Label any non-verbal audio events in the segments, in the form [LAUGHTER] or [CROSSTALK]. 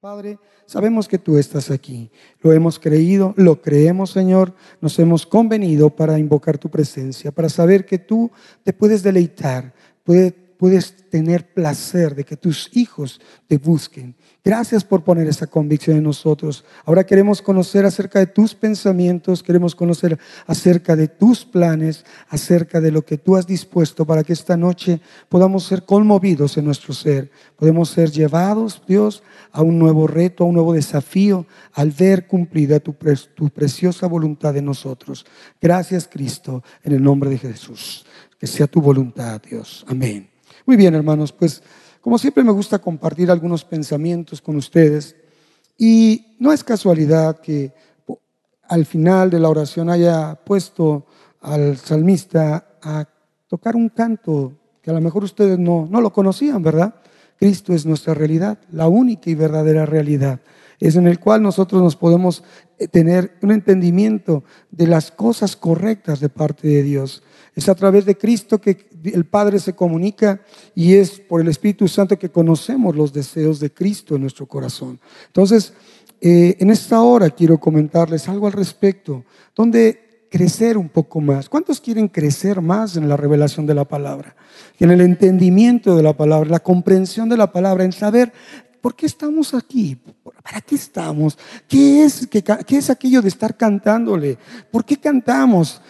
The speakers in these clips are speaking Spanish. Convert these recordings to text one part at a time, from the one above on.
Padre, sabemos que tú estás aquí. Lo hemos creído, lo creemos, Señor. Nos hemos convenido para invocar tu presencia, para saber que tú te puedes deleitar, puedes, puedes tener placer de que tus hijos te busquen. Gracias por poner esa convicción en nosotros. Ahora queremos conocer acerca de tus pensamientos, queremos conocer acerca de tus planes, acerca de lo que tú has dispuesto para que esta noche podamos ser conmovidos en nuestro ser. Podemos ser llevados, Dios, a un nuevo reto, a un nuevo desafío, al ver cumplida tu, preciosa voluntad en nosotros. Gracias, Cristo, en el nombre de Jesús. Que sea tu voluntad, Dios. Amén. Muy bien, hermanos, pues como siempre me gusta compartir algunos pensamientos con ustedes y no es casualidad que al final de la oración haya puesto al salmista a tocar un canto que a lo mejor ustedes no, no lo conocían, ¿verdad? Cristo es nuestra realidad, la única y verdadera realidad. Es en el cual nosotros nos podemos eh, tener un entendimiento de las cosas correctas de parte de Dios. Es a través de Cristo que el Padre se comunica y es por el Espíritu Santo que conocemos los deseos de Cristo en nuestro corazón. Entonces, eh, en esta hora quiero comentarles algo al respecto, donde crecer un poco más. ¿Cuántos quieren crecer más en la revelación de la palabra? En el entendimiento de la palabra, la comprensión de la palabra, en saber por qué estamos aquí, para qué estamos, qué es, qué, qué es aquello de estar cantándole, por qué cantamos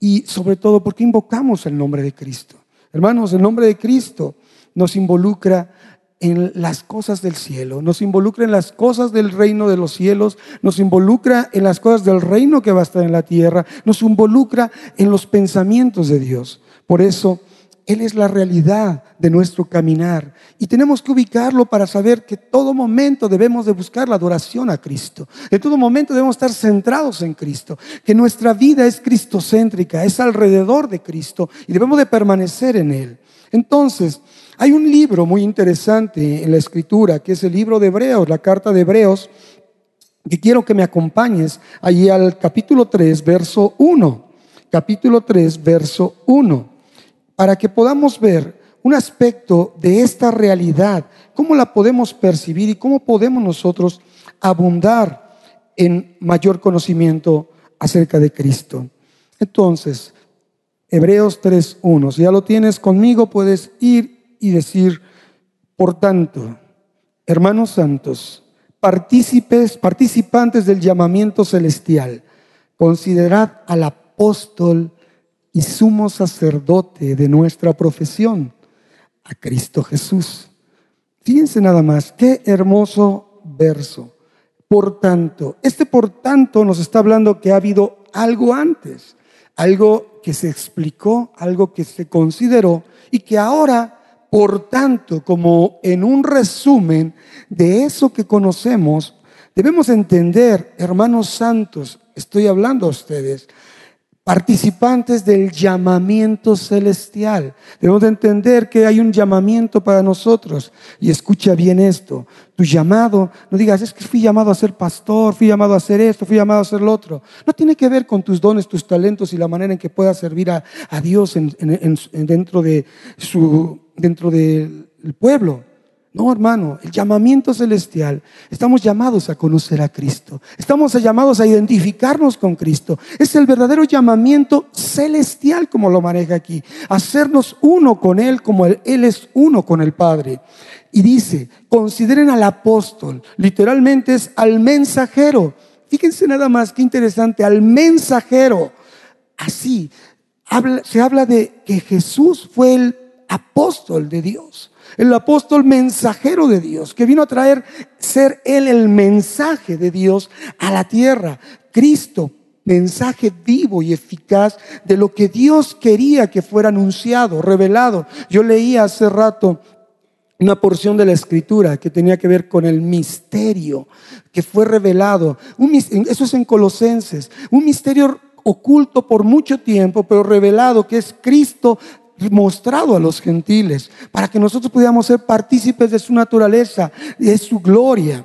y sobre todo porque invocamos el nombre de Cristo. Hermanos, el nombre de Cristo nos involucra en las cosas del cielo, nos involucra en las cosas del reino de los cielos, nos involucra en las cosas del reino que va a estar en la tierra, nos involucra en los pensamientos de Dios. Por eso él es la realidad de nuestro caminar y tenemos que ubicarlo para saber que todo momento debemos de buscar la adoración a Cristo. En todo momento debemos estar centrados en Cristo, que nuestra vida es cristocéntrica, es alrededor de Cristo y debemos de permanecer en Él. Entonces, hay un libro muy interesante en la escritura, que es el libro de Hebreos, la carta de Hebreos, que quiero que me acompañes allí al capítulo 3, verso 1. Capítulo 3, verso 1 para que podamos ver un aspecto de esta realidad, cómo la podemos percibir y cómo podemos nosotros abundar en mayor conocimiento acerca de Cristo. Entonces, Hebreos 3.1, si ya lo tienes conmigo, puedes ir y decir, por tanto, hermanos santos, partícipes, participantes del llamamiento celestial, considerad al apóstol y sumo sacerdote de nuestra profesión, a Cristo Jesús. Fíjense nada más, qué hermoso verso. Por tanto, este por tanto nos está hablando que ha habido algo antes, algo que se explicó, algo que se consideró y que ahora, por tanto, como en un resumen de eso que conocemos, debemos entender, hermanos santos, estoy hablando a ustedes, participantes del llamamiento celestial. Debemos de entender que hay un llamamiento para nosotros. Y escucha bien esto. Tu llamado, no digas, es que fui llamado a ser pastor, fui llamado a hacer esto, fui llamado a hacer lo otro. No tiene que ver con tus dones, tus talentos y la manera en que puedas servir a, Dios dentro, de su, dentro del pueblo. No, hermano, el llamamiento celestial, estamos llamados a conocer a Cristo, estamos llamados a identificarnos con Cristo. Es el verdadero llamamiento celestial como lo maneja aquí, hacernos uno con Él como Él, es uno con el Padre. Y dice, consideren al apóstol, literalmente es al mensajero. Fíjense nada más, qué interesante, al mensajero. Así, se habla de que Jesús fue el apóstol de Dios el apóstol mensajero de Dios, que vino a traer, ser él el mensaje de Dios a la tierra. Cristo, mensaje vivo y eficaz de lo que Dios quería que fuera anunciado, revelado. Yo leía hace rato una porción de la escritura que tenía que ver con el misterio que fue revelado. eso es en Colosenses. Un misterio oculto por mucho tiempo, pero revelado, que es Cristo mostrado a los gentiles, para que nosotros pudiéramos ser partícipes de su naturaleza, de su gloria.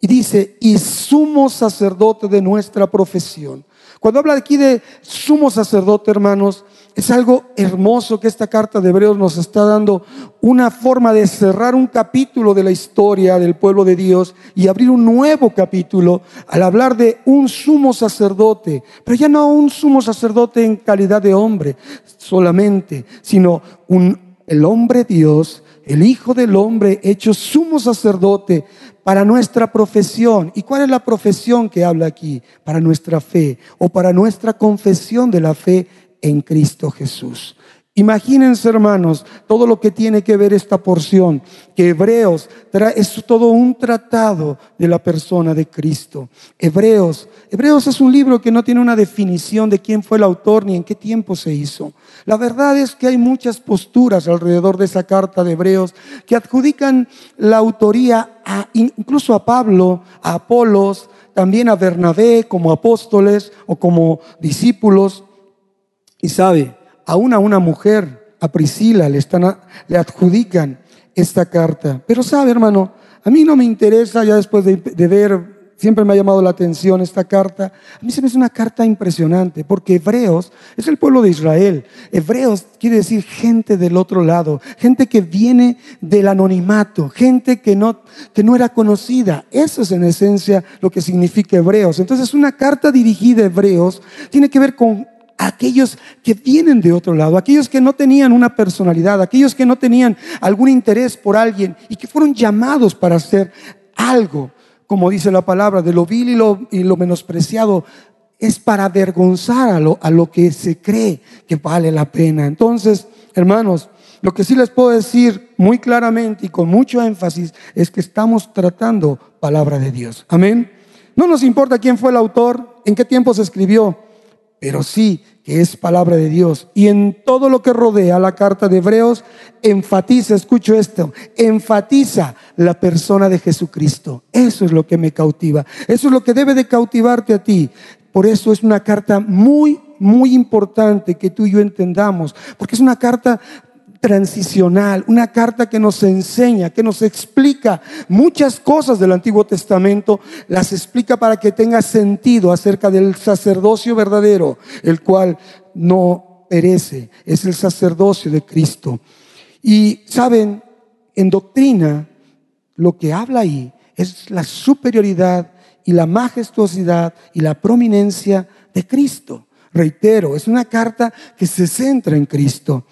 Y dice, y sumo sacerdote de nuestra profesión. Cuando habla aquí de sumo sacerdote, hermanos, Es algo hermoso que esta carta de Hebreos nos está dando una forma de cerrar un capítulo de la historia del pueblo de Dios y abrir un nuevo capítulo al hablar de un sumo sacerdote, pero ya no un sumo sacerdote en calidad de hombre solamente, sino un, el hombre Dios, el Hijo del Hombre hecho sumo sacerdote para nuestra profesión. ¿Y cuál es la profesión que habla aquí? Para nuestra fe o para nuestra confesión de la fe en Cristo Jesús. Imagínense, hermanos, todo lo que tiene que ver esta porción, que Hebreos es todo un tratado de la persona de Cristo. Hebreos, Hebreos es un libro que no tiene una definición de quién fue el autor ni en qué tiempo se hizo. La verdad es que hay muchas posturas alrededor de esa carta de Hebreos que adjudican la autoría incluso a Pablo, a Apolos, también a Bernabé como apóstoles o como discípulos. Y sabe, aún a una mujer, a Priscila, le, están, le adjudican esta carta. Pero sabe, hermano, a mí no me interesa ya después de, de ver Siempre me ha llamado la atención esta carta. A mí se me hace una carta impresionante, porque Hebreos es el pueblo de Israel. Hebreos quiere decir gente del otro lado, gente que viene del anonimato, gente que no, que no era conocida. Eso es en esencia lo que significa Hebreos. Entonces, una carta dirigida a Hebreos tiene que ver con aquellos que vienen de otro lado, aquellos que no tenían una personalidad, aquellos que no tenían algún interés por alguien y que fueron llamados para hacer algo, como dice la palabra, de lo vil y lo, y lo menospreciado, es para avergonzar a lo, a lo que se cree que vale la pena. Entonces, hermanos, lo que sí les puedo decir muy claramente y con mucho énfasis es que estamos tratando palabra de Dios. Amén. No nos importa quién fue el autor, en qué tiempo se escribió, pero sí que es palabra de Dios. Y en todo lo que rodea la carta de Hebreos, enfatiza, escucho esto, enfatiza la persona de Jesucristo. Eso es lo que me cautiva. Eso es lo que debe de cautivarte a ti. Por eso es una carta muy, muy importante que tú y yo entendamos, porque es una carta transicional, una carta que nos enseña, que nos explica muchas cosas del Antiguo Testamento, las explica para que tenga sentido acerca del sacerdocio verdadero, el cual no perece, es el sacerdocio de Cristo. Y saben, en doctrina, lo que habla ahí es la superioridad y la majestuosidad y la prominencia de Cristo. Reitero, es una carta que se centra en Cristo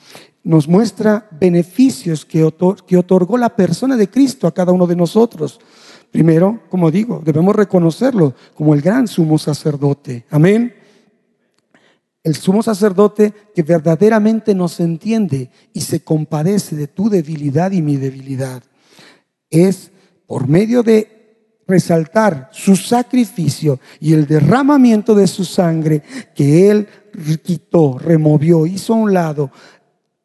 nos muestra beneficios que, otorgó la persona de Cristo a cada uno de nosotros. Primero, como digo, debemos reconocerlo como el gran sumo sacerdote. Amén. El sumo sacerdote que verdaderamente nos entiende y se compadece de tu debilidad y mi debilidad. Es por medio de resaltar su sacrificio y el derramamiento de su sangre que Él quitó, removió, hizo a un lado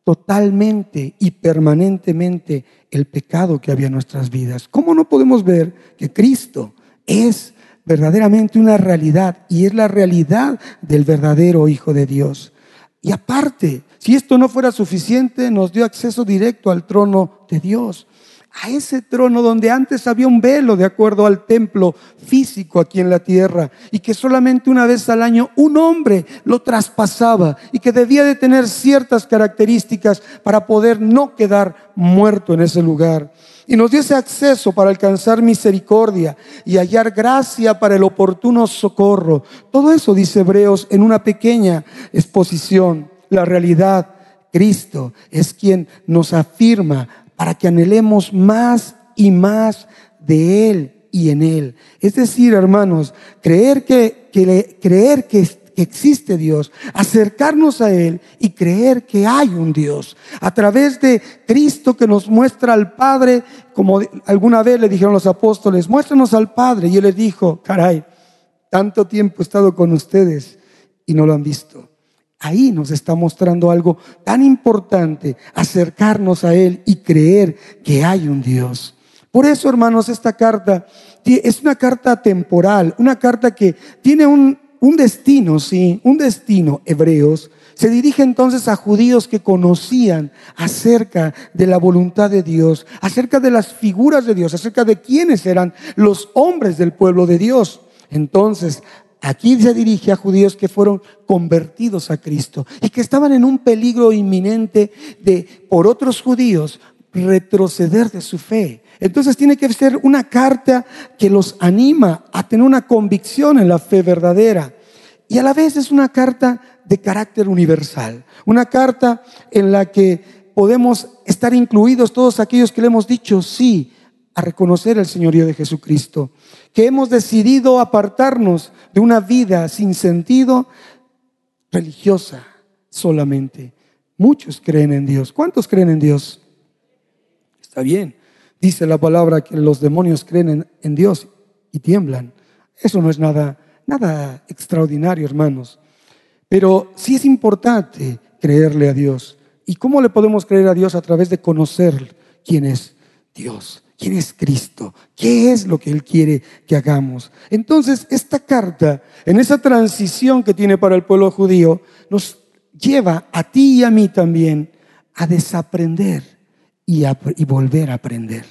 totalmente y permanentemente el pecado que había en nuestras vidas. ¿Cómo no podemos ver que Cristo es verdaderamente una realidad y es la realidad del verdadero Hijo de Dios? Y aparte, si esto no fuera suficiente, nos dio acceso directo al trono de Dios a ese trono donde antes había un velo de acuerdo al templo físico aquí en la tierra y que solamente una vez al año un hombre lo traspasaba y que debía de tener ciertas características para poder no quedar muerto en ese lugar. Y nos dio ese acceso para alcanzar misericordia y hallar gracia para el oportuno socorro. Todo eso dice Hebreos en una pequeña exposición. La realidad, Cristo es quien nos afirma para que anhelemos más y más de Él y en Él. Es decir, hermanos, creer que, creer que, que existe Dios, acercarnos a Él y creer que hay un Dios. A través de Cristo que nos muestra al Padre, como alguna vez le dijeron los apóstoles, muéstranos al Padre. Y Él les dijo, caray, tanto tiempo he estado con ustedes y no lo han visto. Ahí nos está mostrando algo tan importante, acercarnos a Él y creer que hay un Dios. Por eso, hermanos, esta carta es una carta temporal, una carta que tiene un, destino, sí, un destino, hebreos. Se dirige entonces a judíos que conocían acerca de la voluntad de Dios, acerca de las figuras de Dios, acerca de quiénes eran los hombres del pueblo de Dios. Entonces, aquí se dirige a judíos que fueron convertidos a Cristo y que estaban en un peligro inminente de, por otros judíos, retroceder de su fe. Entonces tiene que ser una carta que los anima a tener una convicción en la fe verdadera. Y a la vez es una carta de carácter universal, una carta en la que podemos estar incluidos todos aquellos que le hemos dicho sí a reconocer el señorío de Jesucristo, que hemos decidido apartarnos de una vida sin sentido religiosa solamente. Muchos creen en Dios. ¿Cuántos creen en Dios? Está bien. Dice la palabra que los demonios creen en, Dios y tiemblan. Eso no es nada, nada extraordinario, hermanos. Pero sí es importante creerle a Dios. ¿Y cómo le podemos creer a Dios a través de conocer quién es Dios? ¿Quién es Cristo? ¿Qué es lo que Él quiere que hagamos? Entonces, esta carta, en esa transición que tiene para el pueblo judío, nos lleva a ti y a mí también a desaprender y, y volver a aprender.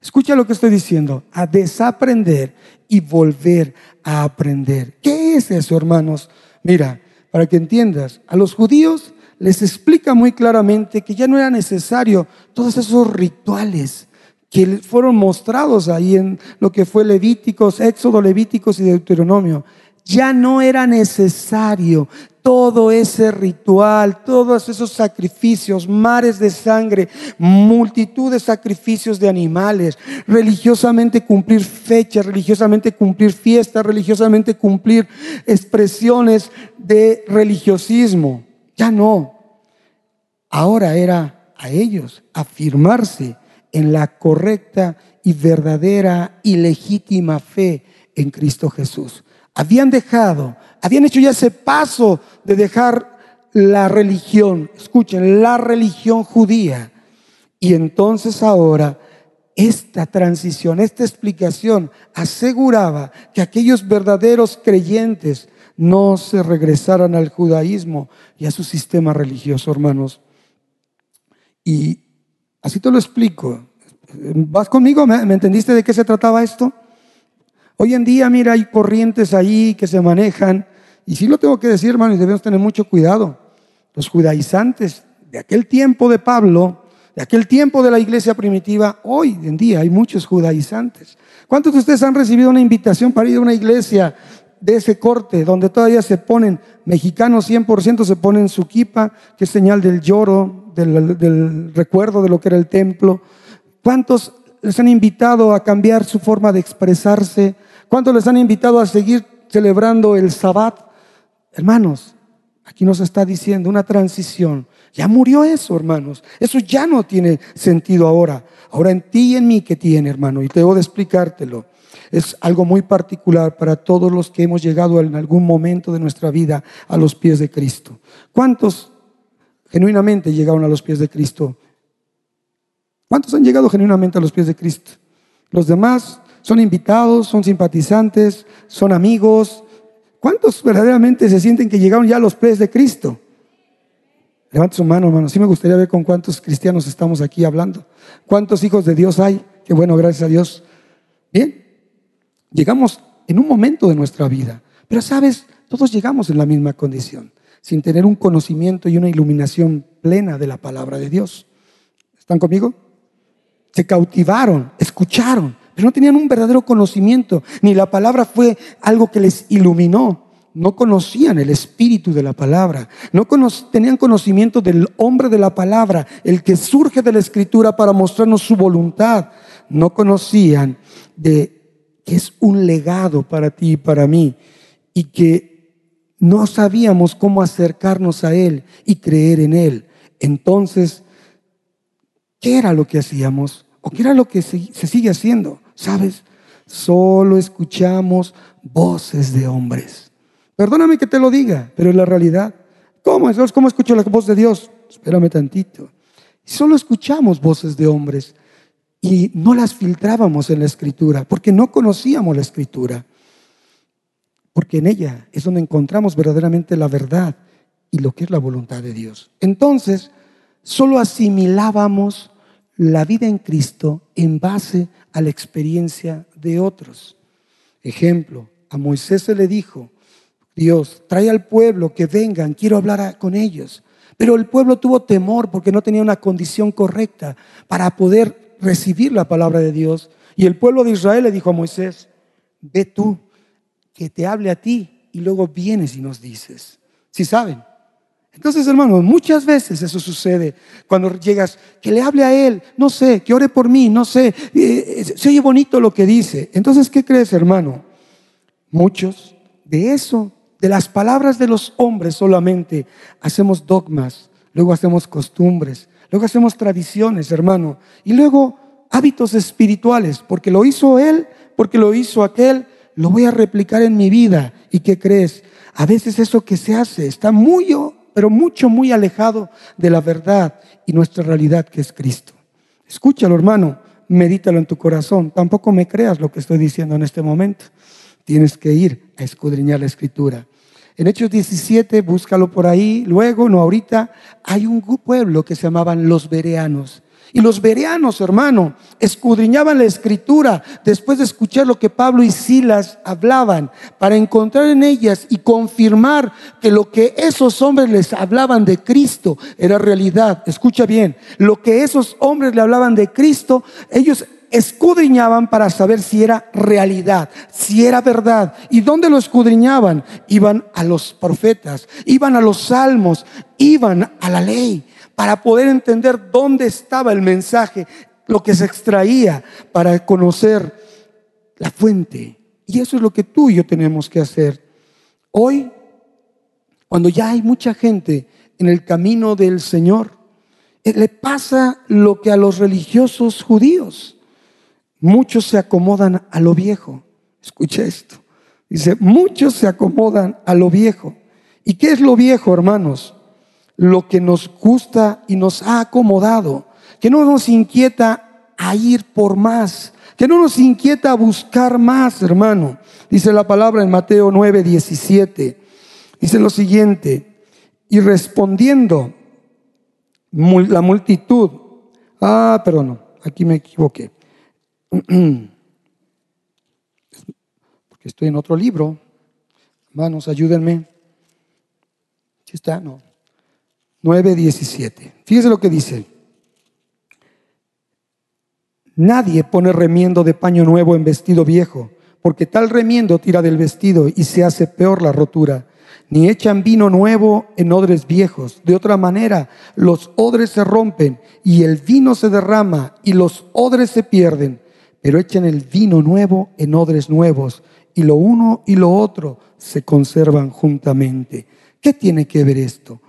Escucha lo que estoy diciendo, a desaprender y volver a aprender. ¿Qué es eso, hermanos? Mira, para que entiendas, a los judíos les explica muy claramente que ya no era necesario todos esos rituales que fueron mostrados ahí en lo que fue Levíticos, Éxodo, Levíticos y Deuteronomio. Ya no era necesario todo ese ritual, todos esos sacrificios, mares de sangre, multitud de sacrificios de animales, religiosamente cumplir fechas, religiosamente cumplir fiestas, religiosamente cumplir expresiones de religiosismo. Ya no. Ahora era a ellos afirmarse en la correcta y verdadera y legítima fe en Cristo Jesús. Habían dejado, habían hecho ya ese paso de dejar la religión, escuchen, la religión judía. Y entonces ahora esta transición, esta explicación aseguraba que aquellos verdaderos creyentes no se regresaran al judaísmo y a su sistema religioso, hermanos. Y así te lo explico. ¿Vas conmigo? ¿Me, entendiste de qué se trataba esto? Hoy en día, mira, hay corrientes ahí que se manejan, y sí lo tengo que decir, hermanos, debemos tener mucho cuidado. Los judaizantes de aquel tiempo de Pablo, de aquel tiempo de la iglesia primitiva, hoy en día hay muchos judaizantes. ¿Cuántos de ustedes han recibido una invitación para ir a una iglesia de ese corte, donde todavía se ponen, mexicanos 100% se ponen su kipa, que es señal del lloro, del, recuerdo de lo que era el templo. ¿Cuántos les han invitado a cambiar su forma de expresarse? ¿Cuántos les han invitado a seguir celebrando el sabbat? Hermanos, aquí nos está diciendo una transición. Ya murió eso, hermanos. Eso ya no tiene sentido ahora. Ahora en ti y en mí que tiene, hermano. Y tengo de explicártelo es algo muy particular para todos los que hemos llegado en algún momento de nuestra vida a los pies de Cristo. ¿Cuántos genuinamente llegaron a los pies de Cristo? ¿Cuántos han llegado genuinamente a los pies de Cristo? Los demás son invitados, son simpatizantes, son amigos. ¿Cuántos verdaderamente se sienten que llegaron ya a los pies de Cristo? Levante su mano, hermano. Sí me gustaría ver con cuántos cristianos estamos aquí hablando. ¿Cuántos hijos de Dios hay? Qué bueno, gracias a Dios. Bien, Llegamos en un momento de nuestra vida, pero sabes, todos llegamos en la misma condición, sin tener un conocimiento y una iluminación plena de la palabra de Dios. ¿Están conmigo? Se cautivaron, escucharon, pero no tenían un verdadero conocimiento, ni la palabra fue algo que les iluminó. No conocían el espíritu de la palabra, no tenían conocimiento del hombre de la palabra, el que surge de la escritura para mostrarnos su voluntad. No conocían de es un legado para ti y para mí y que no sabíamos cómo acercarnos a Él y creer en Él. Entonces, ¿qué era lo que hacíamos? ¿O qué era lo que se, sigue haciendo? ¿Sabes? Solo escuchamos voces de hombres. Perdóname que te lo diga, pero es la realidad. ¿Cómo? ¿Cómo escucho la voz de Dios? Espérame tantito. Solo escuchamos voces de hombres y no las filtrábamos en la escritura, porque no conocíamos la escritura, porque en ella es donde encontramos verdaderamente la verdad y lo que es la voluntad de Dios. Entonces, solo asimilábamos la vida en Cristo en base a la experiencia de otros. Ejemplo, a Moisés se le dijo, Dios, trae al pueblo que vengan, quiero hablar con ellos. Pero el pueblo tuvo temor porque no tenía una condición correcta para poder recibir la palabra de Dios. Y el pueblo de Israel le dijo a Moisés, ve tú, que te hable a ti y luego vienes y nos dices. Si saben? Entonces, hermanos, muchas veces eso sucede cuando llegas, que le hable a él, no sé, que ore por mí, no sé, eh, se oye bonito lo que dice. Entonces, ¿qué crees, hermano? Muchos de eso, de las palabras de los hombres solamente, hacemos dogmas, luego hacemos costumbres, luego hacemos tradiciones, hermano, y luego hábitos espirituales, porque lo hizo él, porque lo hizo aquel, lo voy a replicar en mi vida. ¿Y qué crees? A veces eso que se hace está muy pero mucho, muy alejado de la verdad y nuestra realidad que es Cristo. Escúchalo, hermano, medítalo en tu corazón. Tampoco me creas lo que estoy diciendo en este momento. Tienes que ir a escudriñar la escritura. En Hechos 17, búscalo por ahí, luego, no ahorita, hay un pueblo que se llamaban los bereanos. Y los bereanos, hermano, escudriñaban la escritura después de escuchar lo que Pablo y Silas hablaban, para encontrar en ellas y confirmar que lo que esos hombres les hablaban de Cristo era realidad. Escucha bien, lo que esos hombres le hablaban de Cristo, ellos escudriñaban para saber si era realidad, si era verdad. ¿Y dónde lo escudriñaban? Iban a los profetas, iban a los salmos, iban a la ley para poder entender dónde estaba el mensaje, lo que se extraía, para conocer la fuente. Y eso es lo que tú y yo tenemos que hacer. Hoy, cuando ya hay mucha gente en el camino del Señor, eh, le pasa lo que a los religiosos judíos. Muchos se acomodan a lo viejo. Escucha esto. Dice, muchos se acomodan a lo viejo. ¿Y qué es lo viejo, hermanos? Lo que nos gusta y nos ha acomodado, que no nos inquieta a ir por más, que no nos inquieta a buscar más, hermano. Dice la palabra en Mateo 9, 17. Dice lo siguiente, y respondiendo la multitud, ah, perdón, aquí me equivoqué, [CLEARS THROAT] porque estoy en otro libro, hermanos, ayúdenme. ¿Sí está? No. 9:17. Fíjese lo que dice. Nadie pone remiendo de paño nuevo en vestido viejo, porque tal remiendo tira del vestido y se hace peor la rotura. Ni echan vino nuevo en odres viejos. De otra manera, los odres se rompen y el vino se derrama y los odres se pierden. Pero echan el vino nuevo en odres nuevos y lo uno y lo otro se conservan juntamente. ¿Qué tiene que ver esto?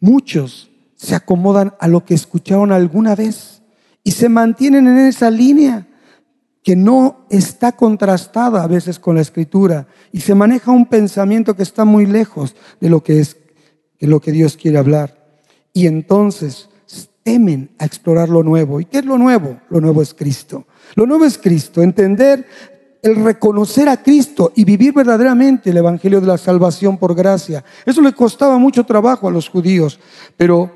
Muchos se acomodan a lo que escucharon alguna vez y se mantienen en esa línea que no está contrastada a veces con la escritura y se maneja un pensamiento que está muy lejos de lo que es de lo que Dios quiere hablar. Y entonces temen a explorar lo nuevo. ¿Y qué es lo nuevo? Lo nuevo es Cristo. Lo nuevo es Cristo, entender el reconocer a Cristo y vivir verdaderamente el Evangelio de la salvación por gracia. Eso le costaba mucho trabajo a los judíos, pero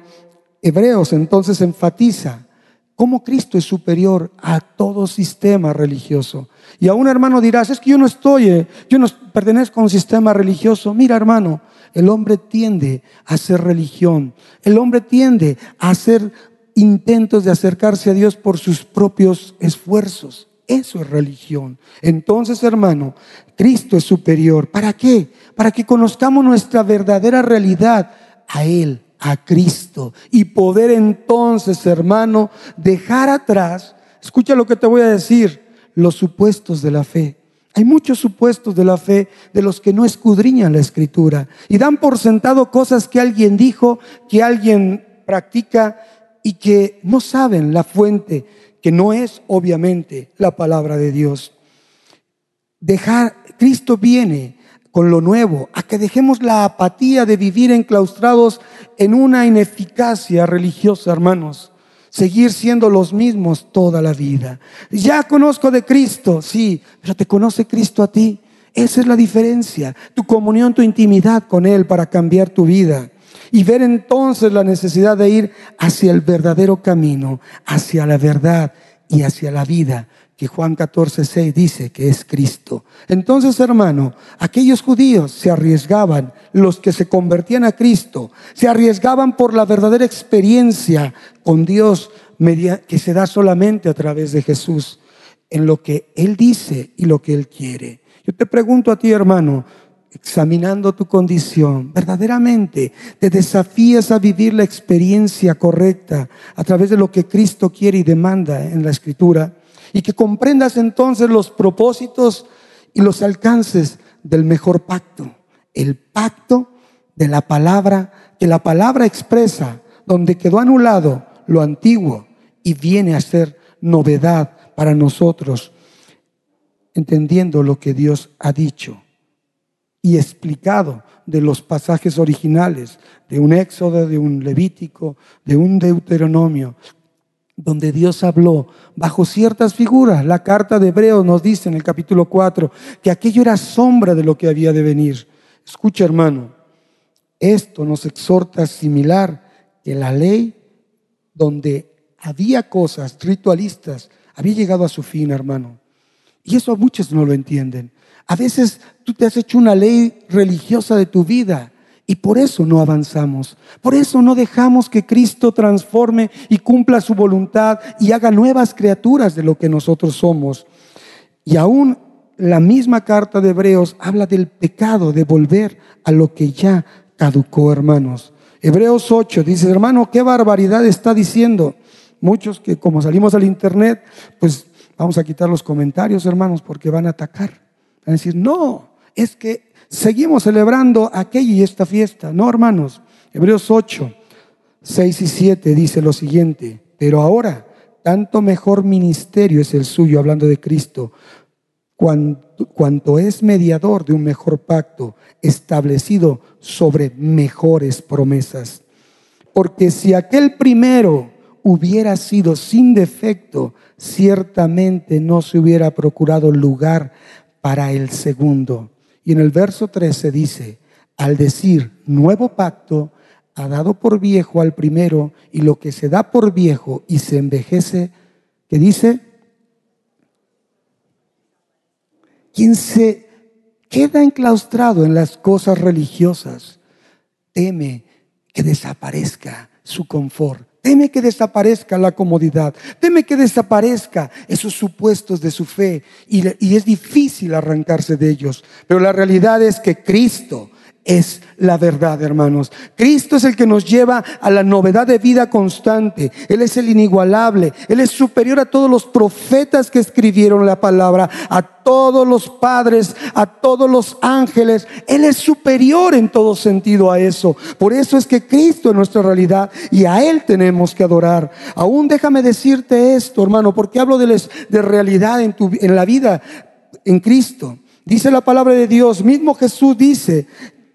Hebreos entonces enfatiza cómo Cristo es superior a todo sistema religioso. Y a un hermano dirás, es que yo no estoy, eh, yo no pertenezco a un sistema religioso. Mira hermano, el hombre tiende a hacer religión, el hombre tiende a hacer intentos de acercarse a Dios por sus propios esfuerzos. Eso es religión. Entonces, hermano, Cristo es superior. ¿Para qué? Para que conozcamos nuestra verdadera realidad a Él, a Cristo. Y poder entonces, hermano, dejar atrás, escucha lo que te voy a decir, los supuestos de la fe. Hay muchos supuestos de la fe de los que no escudriñan la escritura y dan por sentado cosas que alguien dijo, que alguien practica y que no saben la fuente que no es obviamente la palabra de Dios. Dejar, Cristo viene con lo nuevo, a que dejemos la apatía de vivir enclaustrados en una ineficacia religiosa, hermanos. Seguir siendo los mismos toda la vida. Ya conozco de Cristo, sí, pero te conoce Cristo a ti. Esa es la diferencia, tu comunión, tu intimidad con Él para cambiar tu vida y ver entonces la necesidad de ir hacia el verdadero camino, hacia la verdad y hacia la vida que Juan 14, 6 dice que es Cristo. Entonces, hermano, aquellos judíos se arriesgaban, los que se convertían a Cristo, se arriesgaban por la verdadera experiencia con Dios que se da solamente a través de Jesús, en lo que Él dice y lo que Él quiere. Yo te pregunto a ti, hermano, examinando tu condición, verdaderamente te desafías a vivir la experiencia correcta a través de lo que Cristo quiere y demanda en la Escritura y que comprendas entonces los propósitos y los alcances del mejor pacto, el pacto de la palabra, que la palabra expresa, donde quedó anulado lo antiguo y viene a ser novedad para nosotros, entendiendo lo que Dios ha dicho y explicado de los pasajes originales, de un Éxodo, de un Levítico, de un Deuteronomio, donde Dios habló bajo ciertas figuras. La carta de Hebreos nos dice en el capítulo 4 que aquello era sombra de lo que había de venir. Escucha, hermano, esto nos exhorta a asimilar que la ley, donde había cosas ritualistas, había llegado a su fin, hermano. Y eso muchos no lo entienden. A veces tú te has hecho una ley religiosa de tu vida y por eso no avanzamos. Por eso no dejamos que Cristo transforme y cumpla su voluntad y haga nuevas criaturas de lo que nosotros somos. Y aún la misma carta de Hebreos habla del pecado de volver a lo que ya caducó, hermanos. Hebreos 8 dice, hermano, qué barbaridad está diciendo. Muchos que como salimos al internet, pues vamos a quitar los comentarios, hermanos, porque van a atacar. Van a decir, no, es que seguimos celebrando aquella y esta fiesta. No, hermanos. Hebreos 8, 6 y 7 dice lo siguiente, pero ahora tanto mejor ministerio es el suyo, hablando de Cristo, cuanto, cuanto es mediador de un mejor pacto establecido sobre mejores promesas. Porque si aquel primero hubiera sido sin defecto, ciertamente no se hubiera procurado lugar para el segundo. Y en el verso 13 dice, al decir nuevo pacto, ha dado por viejo al primero, y lo que se da por viejo y se envejece, que dice, quien se queda enclaustrado en las cosas religiosas, teme que desaparezca su confort Teme que desaparezca la comodidad. Teme que desaparezca esos supuestos de su fe. Y, y, es difícil arrancarse de ellos. Pero la realidad es que Cristo es la verdad, hermanos. Cristo es el que nos lleva a la novedad de vida constante. Él es el inigualable. Él es superior a todos los profetas que escribieron la palabra, a todos los padres, a todos los ángeles. Él es superior en todo sentido a eso. Por eso es que Cristo es nuestra realidad y a Él tenemos que adorar. Aún déjame decirte esto, hermano, porque hablo de, de realidad en, tu, en la vida en Cristo. Dice la palabra de Dios, mismo Jesús dice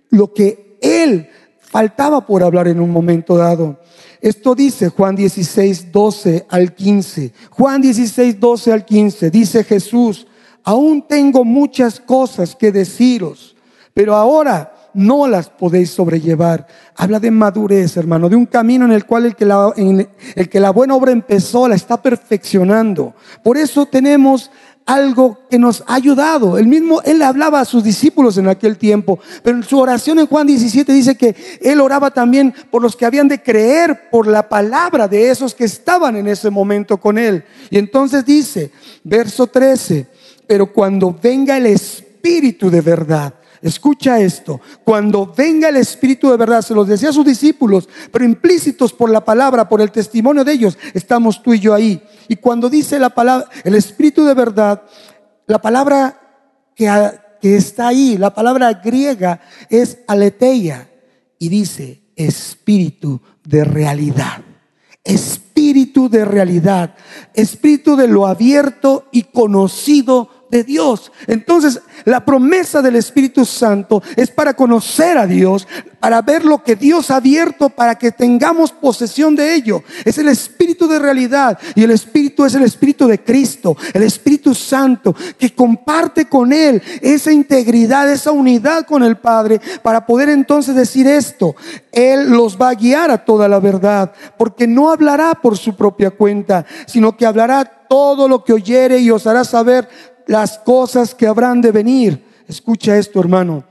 lo que él faltaba por hablar en un momento dado. Esto dice Juan 16, 12 al 15. Juan 16, 12 al 15. Dice Jesús, aún tengo muchas cosas que deciros, pero ahora no las podéis sobrellevar. Habla de madurez, hermano, de un camino en el cual el que, la, el que la buena obra empezó la está perfeccionando. Por eso tenemos algo que nos ha ayudado. El mismo, él hablaba a sus discípulos en aquel tiempo, pero en su oración en Juan 17 dice que él oraba también por los que habían de creer por la palabra de esos que estaban en ese momento con él. Y entonces dice, verso 13, pero cuando venga el Espíritu de verdad, Escucha esto, cuando venga el Espíritu de verdad, se los decía a sus discípulos, pero implícitos por la palabra, por el testimonio de ellos, estamos tú y yo ahí. Y cuando dice la palabra, el Espíritu de verdad, la palabra que, que está ahí, la palabra griega es aleteia y dice espíritu de realidad. Espíritu de realidad, espíritu de lo abierto y conocido de Dios. Entonces, la promesa del Espíritu Santo es para conocer a Dios, para ver lo que Dios ha abierto, para que tengamos posesión de ello. Es el Espíritu de realidad y el Espíritu es el Espíritu de Cristo, el Espíritu Santo, que comparte con Él esa integridad, esa unidad con el Padre, para poder entonces decir esto. Él los va a guiar a toda la verdad, porque no hablará por su propia cuenta, sino que hablará todo lo que oyere y os hará saber las cosas que habrán de venir. Escucha esto, hermano.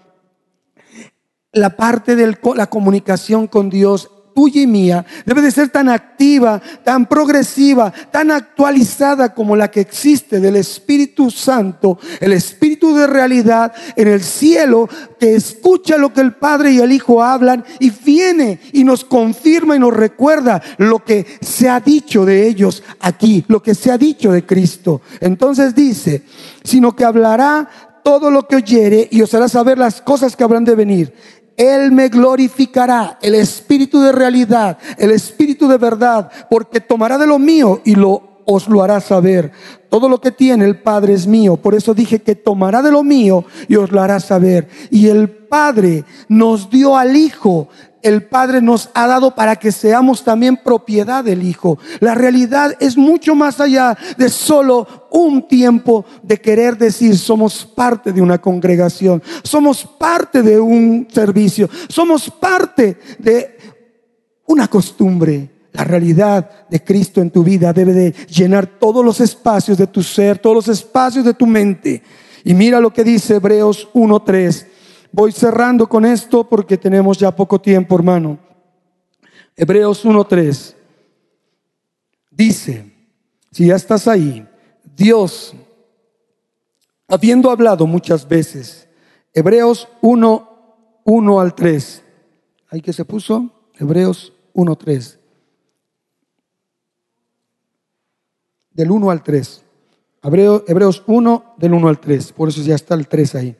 La parte de la comunicación con Dios tuya y mía debe de ser tan activa, tan progresiva, tan actualizada como la que existe del Espíritu Santo, el Espíritu de realidad en el cielo que escucha lo que el Padre y el Hijo hablan y viene y nos confirma y nos recuerda lo que se ha dicho de ellos aquí, lo que se ha dicho de Cristo. Entonces dice, sino que hablará todo lo que oyere y os hará saber las cosas que habrán de venir. Él me glorificará, el espíritu de realidad, el espíritu de verdad, porque tomará de lo mío y lo os lo hará saber. Todo lo que tiene el Padre es mío. Por eso dije que tomará de lo mío y os lo hará saber. Y el Padre nos dio al Hijo el Padre nos ha dado para que seamos también propiedad del Hijo. La realidad es mucho más allá de solo un tiempo de querer decir somos parte de una congregación, somos parte de un servicio, somos parte de una costumbre. La realidad de Cristo en tu vida debe de llenar todos los espacios de tu ser, todos los espacios de tu mente. Y mira lo que dice Hebreos 1.3. Voy cerrando con esto porque tenemos ya poco tiempo, hermano. Hebreos 1.3 dice, si ya estás ahí, Dios, habiendo hablado muchas veces, Hebreos 1, 1 al 3, ahí que se puso, Hebreos 1.3, del 1 al 3, Hebreos 1 del 1 al 3, por eso ya está el 3 ahí.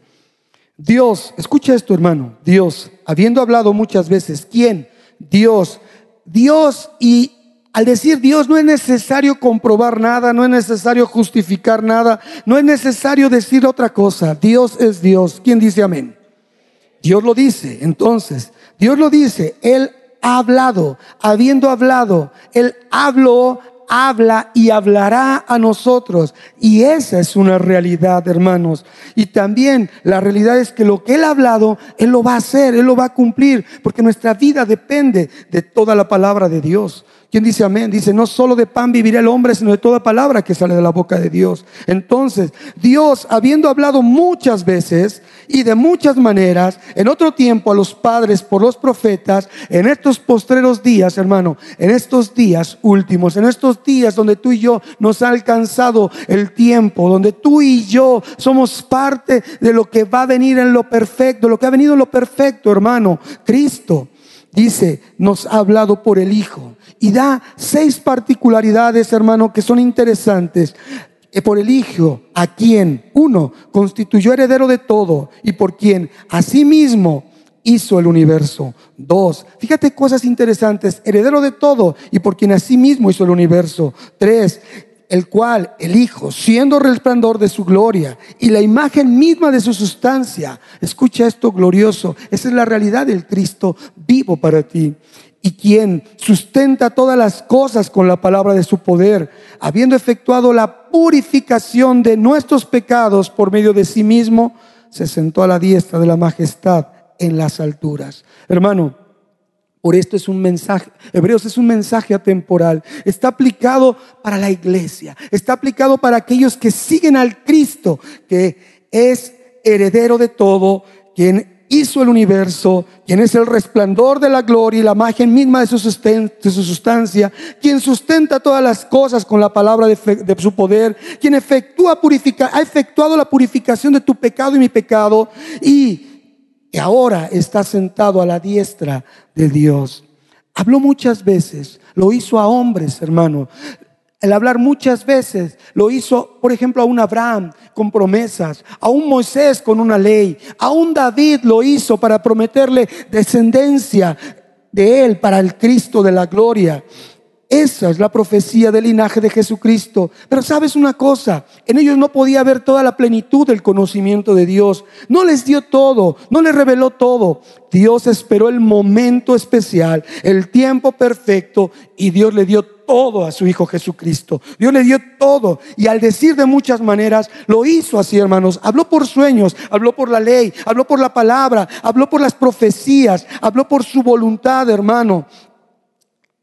Dios, escucha esto hermano, Dios, habiendo hablado muchas veces, ¿quién? Dios, Dios y al decir Dios no es necesario comprobar nada, no es necesario justificar nada, no es necesario decir otra cosa. Dios es Dios. ¿Quién dice amén? Dios lo dice. Entonces, Dios lo dice. Él ha hablado, habiendo hablado, Él habló habla y hablará a nosotros. Y esa es una realidad, hermanos. Y también la realidad es que lo que Él ha hablado, Él lo va a hacer, Él lo va a cumplir, porque nuestra vida depende de toda la palabra de Dios. ¿Quién dice amén? Dice, no solo de pan vivirá el hombre, sino de toda palabra que sale de la boca de Dios. Entonces, Dios, habiendo hablado muchas veces y de muchas maneras, en otro tiempo a los padres por los profetas, en estos postreros días, hermano, en estos días últimos, en estos días donde tú y yo nos ha alcanzado el tiempo, donde tú y yo somos parte de lo que va a venir en lo perfecto, lo que ha venido en lo perfecto, hermano, Cristo dice, nos ha hablado por el Hijo. Y da seis particularidades, hermano, que son interesantes. Eh, por el Hijo, a quien, uno, constituyó heredero de todo y por quien asimismo hizo el universo. Dos, fíjate cosas interesantes, heredero de todo y por quien asimismo hizo el universo. Tres, el cual el Hijo, siendo resplandor de su gloria y la imagen misma de su sustancia, escucha esto glorioso, esa es la realidad del Cristo vivo para ti. Y quien sustenta todas las cosas con la palabra de su poder, habiendo efectuado la purificación de nuestros pecados por medio de sí mismo, se sentó a la diestra de la majestad en las alturas. Hermano, por esto es un mensaje, Hebreos es un mensaje atemporal. Está aplicado para la iglesia, está aplicado para aquellos que siguen al Cristo, que es heredero de todo, quien hizo el universo, quien es el resplandor de la gloria y la imagen misma de su, sustancia, quien sustenta todas las cosas con la palabra de, su poder, quien efectúa purifica, ha efectuado la purificación de tu pecado y mi pecado y ahora está sentado a la diestra de Dios. Habló muchas veces, lo hizo a hombres, hermano. El hablar muchas veces lo hizo, por ejemplo, a un Abraham con promesas, a un Moisés con una ley, a un David lo hizo para prometerle descendencia de él para el Cristo de la gloria. Esa es la profecía del linaje de Jesucristo. Pero sabes una cosa, en ellos no podía haber toda la plenitud del conocimiento de Dios. No les dio todo, no les reveló todo. Dios esperó el momento especial, el tiempo perfecto y Dios le dio todo a su Hijo Jesucristo. Dios le dio todo y al decir de muchas maneras, lo hizo así, hermanos. Habló por sueños, habló por la ley, habló por la palabra, habló por las profecías, habló por su voluntad, hermano.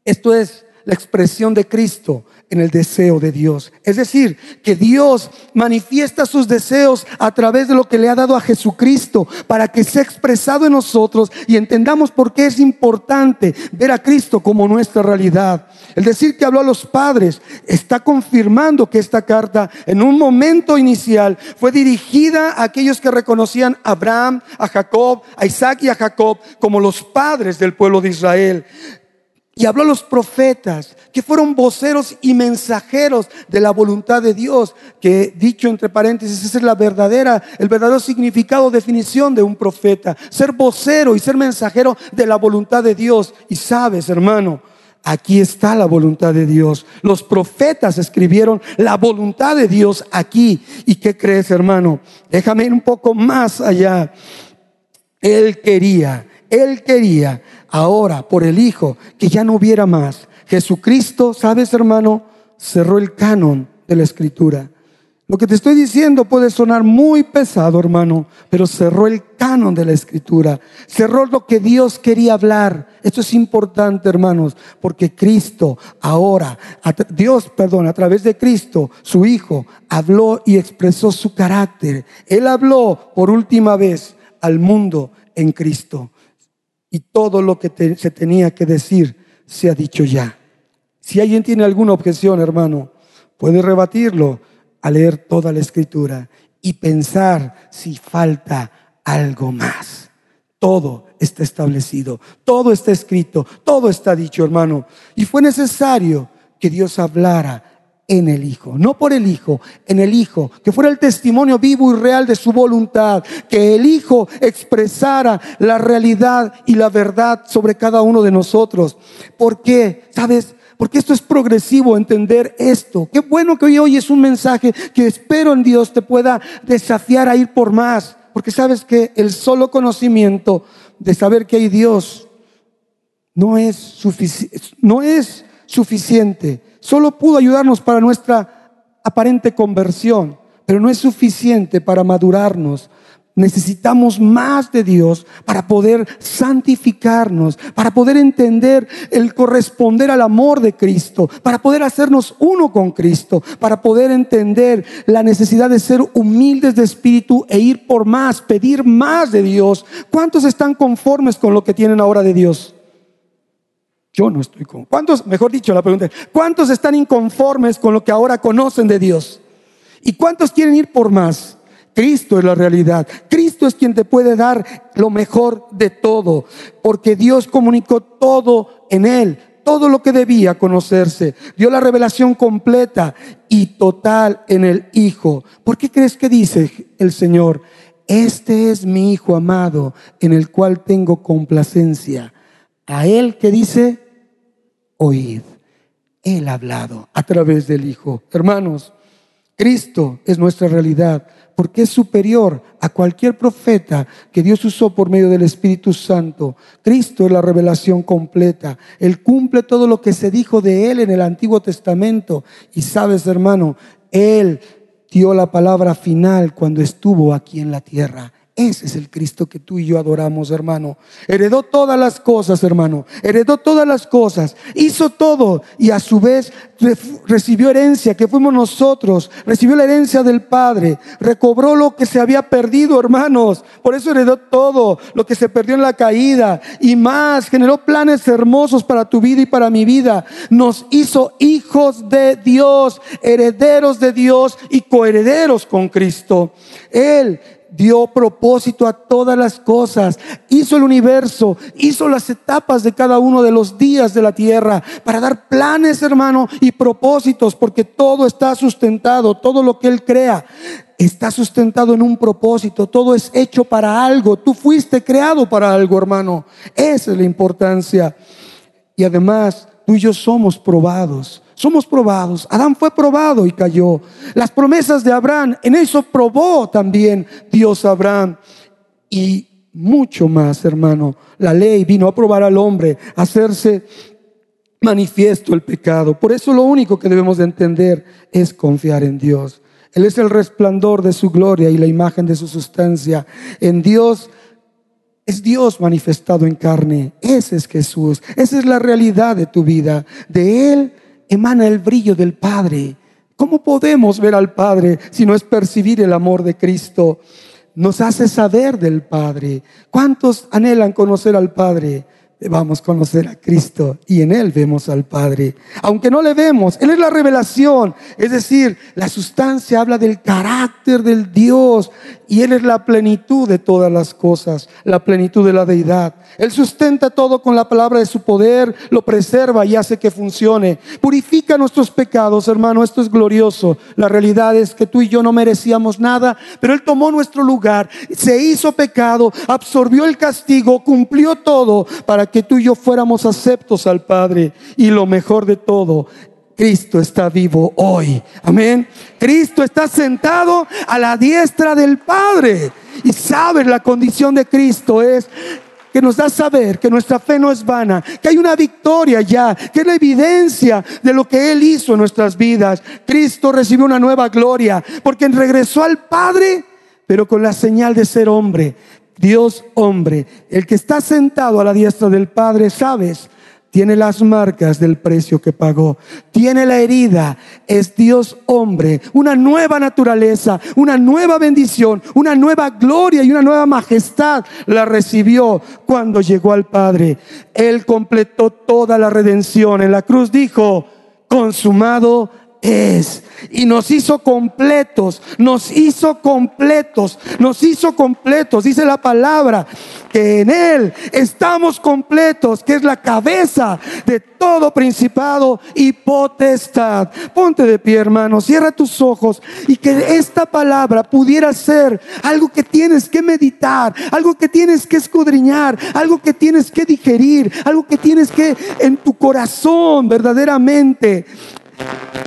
Esto es la expresión de Cristo en el deseo de Dios. Es decir, que Dios manifiesta sus deseos a través de lo que le ha dado a Jesucristo para que sea expresado en nosotros y entendamos por qué es importante ver a Cristo como nuestra realidad. El decir que habló a los padres está confirmando que esta carta en un momento inicial fue dirigida a aquellos que reconocían a Abraham, a Jacob, a Isaac y a Jacob como los padres del pueblo de Israel. Y habló a los profetas, que fueron voceros y mensajeros de la voluntad de Dios, que dicho entre paréntesis, esa es la verdadera, el verdadero significado, definición de un profeta. Ser vocero y ser mensajero de la voluntad de Dios. Y sabes, hermano, aquí está la voluntad de Dios. Los profetas escribieron la voluntad de Dios aquí. ¿Y qué crees, hermano? Déjame ir un poco más allá. Él quería, él quería ahora por el Hijo, que ya no hubiera más. Jesucristo, ¿sabes hermano? Cerró el canon de la Escritura. Lo que te estoy diciendo puede sonar muy pesado, hermano, pero cerró el canon de la escritura. Cerró lo que Dios quería hablar. Esto es importante, hermanos, porque Cristo ahora, Dios, perdón, a través de Cristo, su Hijo, habló y expresó su carácter. Él habló por última vez al mundo en Cristo y todo lo que se tenía que decir se ha dicho ya. Si alguien tiene alguna objeción, hermano, puede rebatirlo a leer toda la escritura y pensar si falta algo más. Todo está establecido, todo está escrito, todo está dicho, hermano. Y fue necesario que Dios hablara en el Hijo, no por el Hijo, en el Hijo, que fuera el testimonio vivo y real de su voluntad, que el Hijo expresara la realidad y la verdad sobre cada uno de nosotros. ¿Por qué? ¿Sabes? Porque esto es progresivo, entender esto. Qué bueno que hoy oyes un mensaje que espero en Dios te pueda desafiar a ir por más. Porque sabes que el solo conocimiento de saber que hay Dios no es, no es suficiente solo pudo ayudarnos para nuestra aparente conversión, pero no es suficiente para madurarnos. Necesitamos más de Dios para poder santificarnos, para poder entender el corresponder al amor de Cristo, para poder hacernos uno con Cristo, para poder entender la necesidad de ser humildes de espíritu e ir por más, pedir más de Dios. ¿Cuántos están conformes con lo que tienen ahora de Dios? Yo no estoy con. ¿Cuántos, mejor dicho, la pregunta, ¿cuántos están inconformes con lo que ahora conocen de Dios? ¿Y cuántos quieren ir por más? Cristo es la realidad. Cristo es quien te puede dar lo mejor de todo, porque Dios comunicó todo en Él, todo lo que debía conocerse. Dio la revelación completa y total en el Hijo. ¿Por qué crees que dice el Señor? Este es mi Hijo amado, en el cual tengo complacencia. A Él que dice, oíd. Él ha hablado a través del Hijo. Hermanos, Cristo es nuestra realidad porque es superior a cualquier profeta que Dios usó por medio del Espíritu Santo. Cristo es la revelación completa. Él cumple todo lo que se dijo de Él en el Antiguo Testamento. Y sabes, hermano, Él dio la palabra final cuando estuvo aquí en la tierra. Ese es el Cristo que tú y yo adoramos, hermano. Heredó todas las cosas, hermano. Heredó todas las cosas. Hizo todo y a su vez recibió herencia, que fuimos nosotros. Recibió la herencia del Padre. Recobró lo que se había perdido, hermanos. Por eso heredó todo lo que se perdió en la caída y más. Generó planes hermosos para tu vida y para mi vida. Nos hizo hijos de Dios, herederos de Dios y coherederos con Cristo. Él dio propósito a todas las cosas, hizo el universo, hizo las etapas de cada uno de los días de la tierra para dar planes, hermano, y propósitos, porque todo está sustentado, todo lo que Él crea está sustentado en un propósito, todo es hecho para algo, tú fuiste creado para algo, hermano, esa es la importancia. Y además tú y yo somos probados. Somos probados. Adán fue probado y cayó. Las promesas de Abraham, en eso probó también Dios Abraham. Y mucho más, hermano. La ley vino a probar al hombre, a hacerse manifiesto el pecado. Por eso lo único que debemos de entender es confiar en Dios. Él es el resplandor de su gloria y la imagen de su sustancia. En Dios es Dios manifestado en carne. Ese es Jesús. Esa es la realidad de tu vida. De Él emana el brillo del Padre. ¿Cómo podemos ver al Padre si no es percibir el amor de Cristo? Nos hace saber del Padre. ¿Cuántos anhelan conocer al Padre? Vamos a conocer a Cristo y en Él vemos al Padre. Aunque no le vemos, Él es la revelación. Es decir, la sustancia habla del carácter del Dios y Él es la plenitud de todas las cosas, la plenitud de la deidad. Él sustenta todo con la palabra de su poder, lo preserva y hace que funcione. Purifica nuestros pecados, hermano, esto es glorioso. La realidad es que tú y yo no merecíamos nada, pero Él tomó nuestro lugar, se hizo pecado, absorbió el castigo, cumplió todo para tú y yo fuéramos aceptos al Padre. Y lo mejor de todo, Cristo está vivo hoy. Amén. Cristo está sentado a la diestra del Padre. Y sabes la condición de Cristo es que nos da saber que nuestra fe no es vana, que hay una victoria ya, que es la evidencia de lo que Él hizo en nuestras vidas. Cristo recibió una nueva gloria porque regresó al Padre, pero con la señal de ser hombre. Dios hombre, el que está sentado a la diestra del Padre, sabes, tiene las marcas del precio que pagó, tiene la herida, es Dios hombre, una nueva naturaleza, una nueva bendición, una nueva gloria y una nueva majestad la recibió cuando llegó al Padre. Él completó toda la redención. En la cruz dijo, consumado es. Y nos hizo completos, nos hizo completos, nos hizo completos. Dice la palabra que en Él estamos completos, que es la cabeza de todo principado y potestad. Ponte de pie, hermano, cierra tus ojos y que esta palabra pudiera ser algo que tienes que meditar, algo que tienes que escudriñar, algo que tienes que digerir, algo que tienes que en tu corazón verdaderamente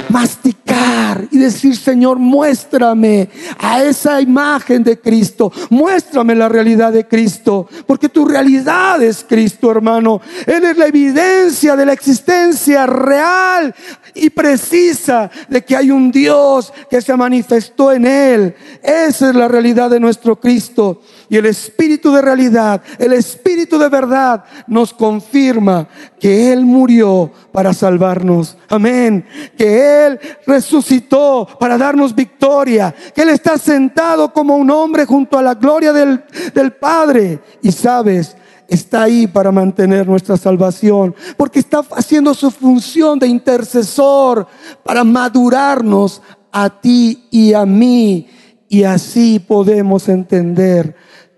masticar y decir, Señor, muéstrame a esa imagen de Cristo, muéstrame la realidad de Cristo, porque tu realidad es Cristo, hermano. Él es la evidencia de la existencia real y precisa de que hay un Dios que se manifestó en Él. Esa es la realidad de nuestro Cristo. Y el Espíritu de realidad, el Espíritu de verdad nos confirma que Él murió para salvarnos. Amén. Que Él resucitó para darnos victoria. Que Él está sentado como un hombre junto a la gloria del, del Padre. Y sabes, está ahí para mantener nuestra salvación, porque está haciendo su función de intercesor para madurarnos a ti y a mí. Y así podemos entender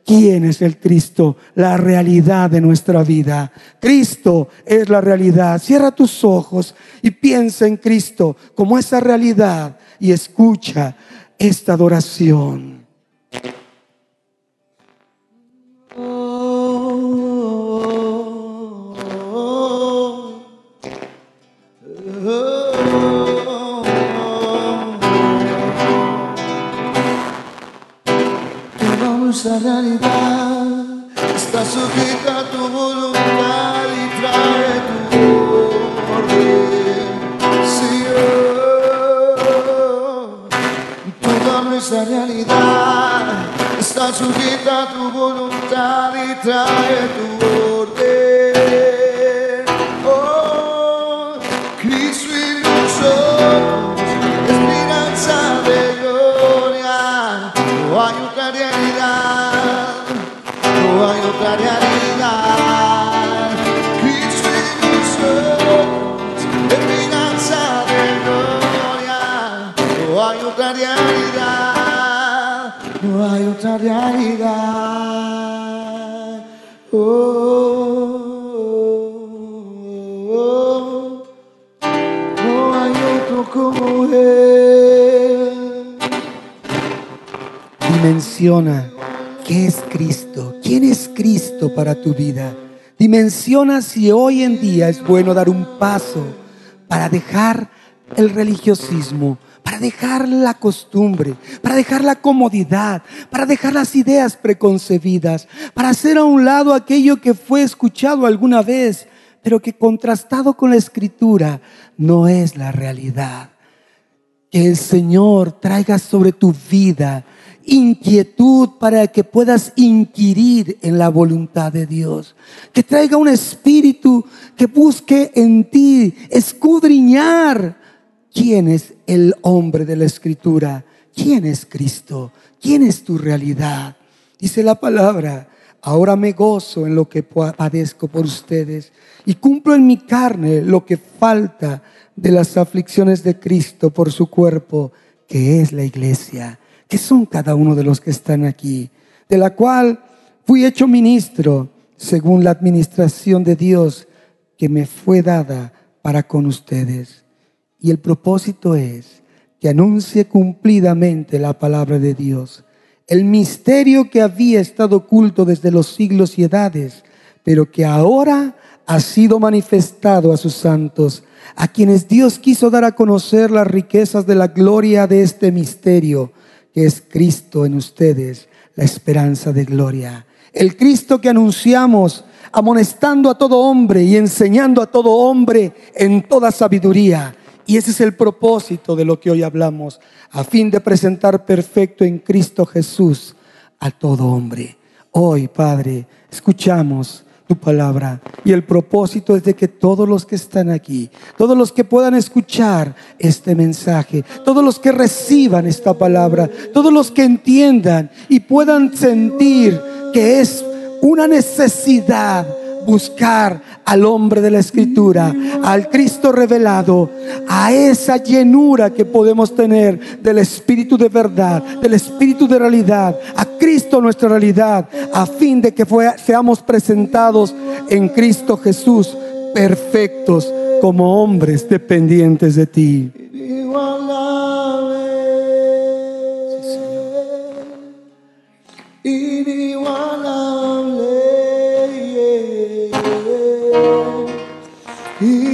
quién es el Cristo, la realidad de nuestra vida. Cristo es la realidad. Cierra tus ojos y piensa en Cristo como esa realidad y escucha esta adoración. Esa realidad está sujeta a tu voluntad y trae tu orden. Oh, toda nuestra realidad está sujeta a tu voluntad y trae tu orden. Dimensiona qué es Cristo, quién es Cristo para tu vida. Dimensiona si hoy en día es bueno dar un paso para dejar el religiosismo, para dejar la costumbre, para dejar la comodidad, para dejar las ideas preconcebidas, para hacer a un lado aquello que fue escuchado alguna vez, pero que contrastado con la escritura no es la realidad. Que el Señor traiga sobre tu vida inquietud para que puedas inquirir en la voluntad de Dios. Que traiga un espíritu que busque en ti escudriñar quién es el hombre de la escritura, quién es Cristo, quién es tu realidad. Dice la palabra, ahora me gozo en lo que padezco por ustedes y cumplo en mi carne lo que falta de las aflicciones de Cristo por su cuerpo, que es la iglesia que son cada uno de los que están aquí, de la cual fui hecho ministro según la administración de Dios que me fue dada para con ustedes. Y el propósito es que anuncie cumplidamente la palabra de Dios, el misterio que había estado oculto desde los siglos y edades, pero que ahora ha sido manifestado a sus santos, a quienes Dios quiso dar a conocer las riquezas de la gloria de este misterio que es Cristo en ustedes, la esperanza de gloria. El Cristo que anunciamos, amonestando a todo hombre y enseñando a todo hombre en toda sabiduría. Y ese es el propósito de lo que hoy hablamos, a fin de presentar perfecto en Cristo Jesús a todo hombre. Hoy, Padre, escuchamos tu palabra. Y el propósito es de que todos los que están aquí, todos los que puedan escuchar este mensaje, todos los que reciban esta palabra, todos los que entiendan y puedan sentir que es una necesidad buscar al hombre de la escritura, al Cristo revelado, a esa llenura que podemos tener del Espíritu de verdad, del Espíritu de realidad, a Cristo nuestra realidad, a fin de que seamos presentados en Cristo Jesús perfectos como hombres dependientes de ti. Cristo,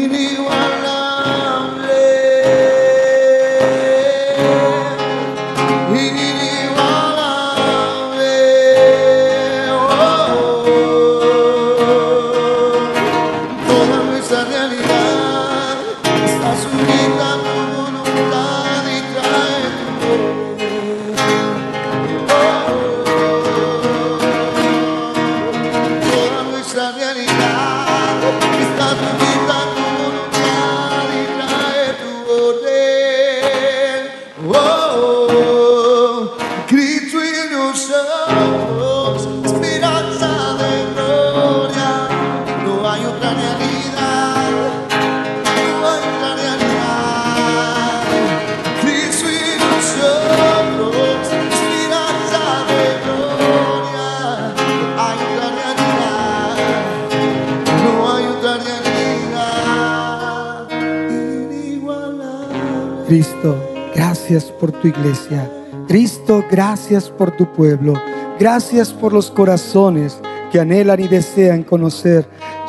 iglesia. Cristo, gracias por tu pueblo. Gracias por los corazones que anhelan y desean conocer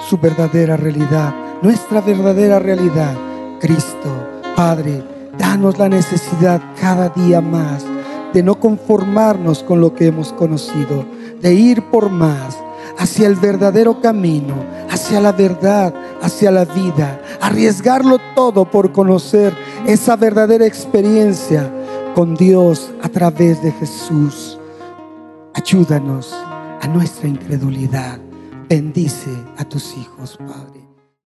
su verdadera realidad, nuestra verdadera realidad. Cristo, Padre, danos la necesidad cada día más de no conformarnos con lo que hemos conocido, de ir por más hacia el verdadero camino, hacia la verdad, hacia la vida, arriesgarlo todo por conocer esa verdadera experiencia con Dios a través de Jesús. Ayúdanos a nuestra incredulidad. Bendice a tus hijos, Padre.